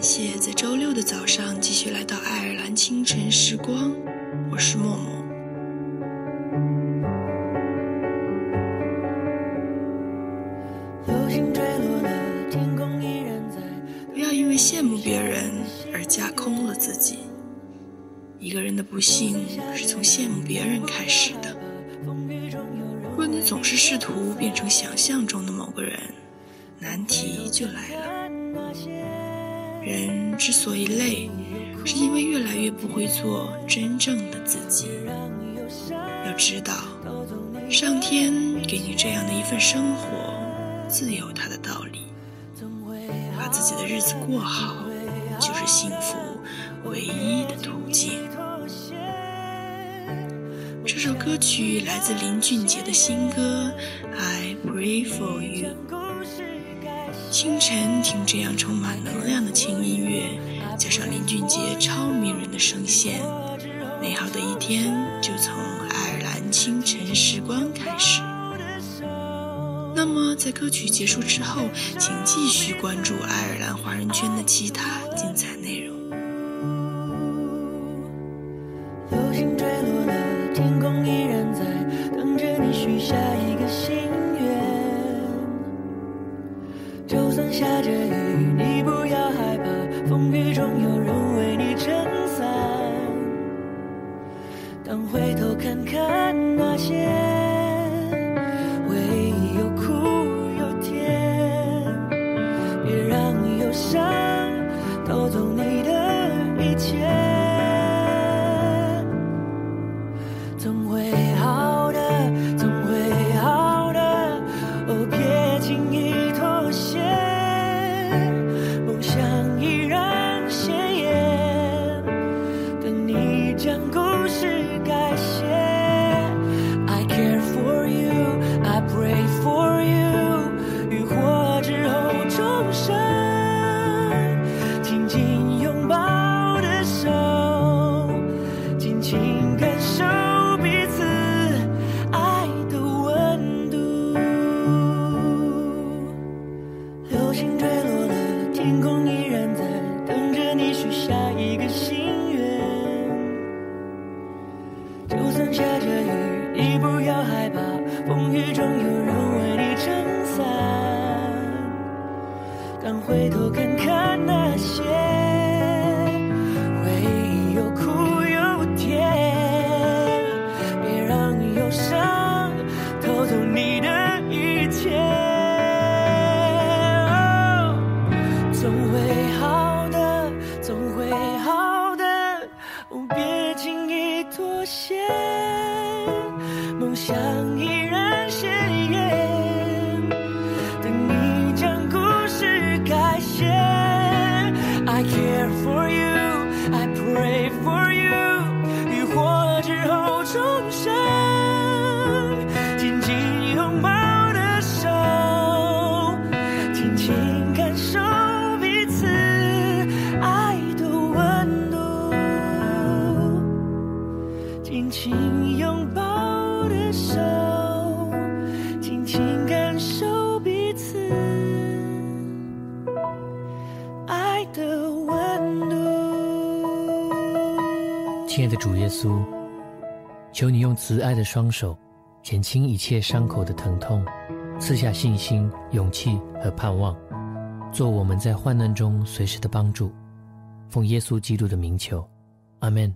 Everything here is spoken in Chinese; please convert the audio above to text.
感谢在周六的早上继续来到爱尔兰清晨时光，我是默默。不要因为羡慕别人而架空了自己。一个人的不幸是从羡慕别人开始的。若你总是试图变成想象中的某个人，难题就来了。人之所以累，是因为越来越不会做真正的自己。要知道，上天给你这样的一份生活，自有它的道理。把自己的日子过好，就是幸福唯一的途径。这首歌曲来自林俊杰的新歌《I Pray for You》。清晨听这样充满能量的轻音乐，加上林俊杰超迷人的声线，美好的一天就从爱尔兰清晨时光开始。那么，在歌曲结束之后，请继续关注爱尔兰华人圈的其他精彩偷走你的一切。回头看看那些回忆，又苦又甜。别让忧伤偷走你的一切。总会好的，总会好的，别轻易妥协。梦想。I care for you, I pray for you。浴火之后，重生，紧紧拥抱的手，紧紧感受彼此爱的温度，紧紧拥抱的手。亲爱的主耶稣，求你用慈爱的双手减轻一切伤口的疼痛，赐下信心、勇气和盼望，做我们在患难中随时的帮助。奉耶稣基督的名求，阿门。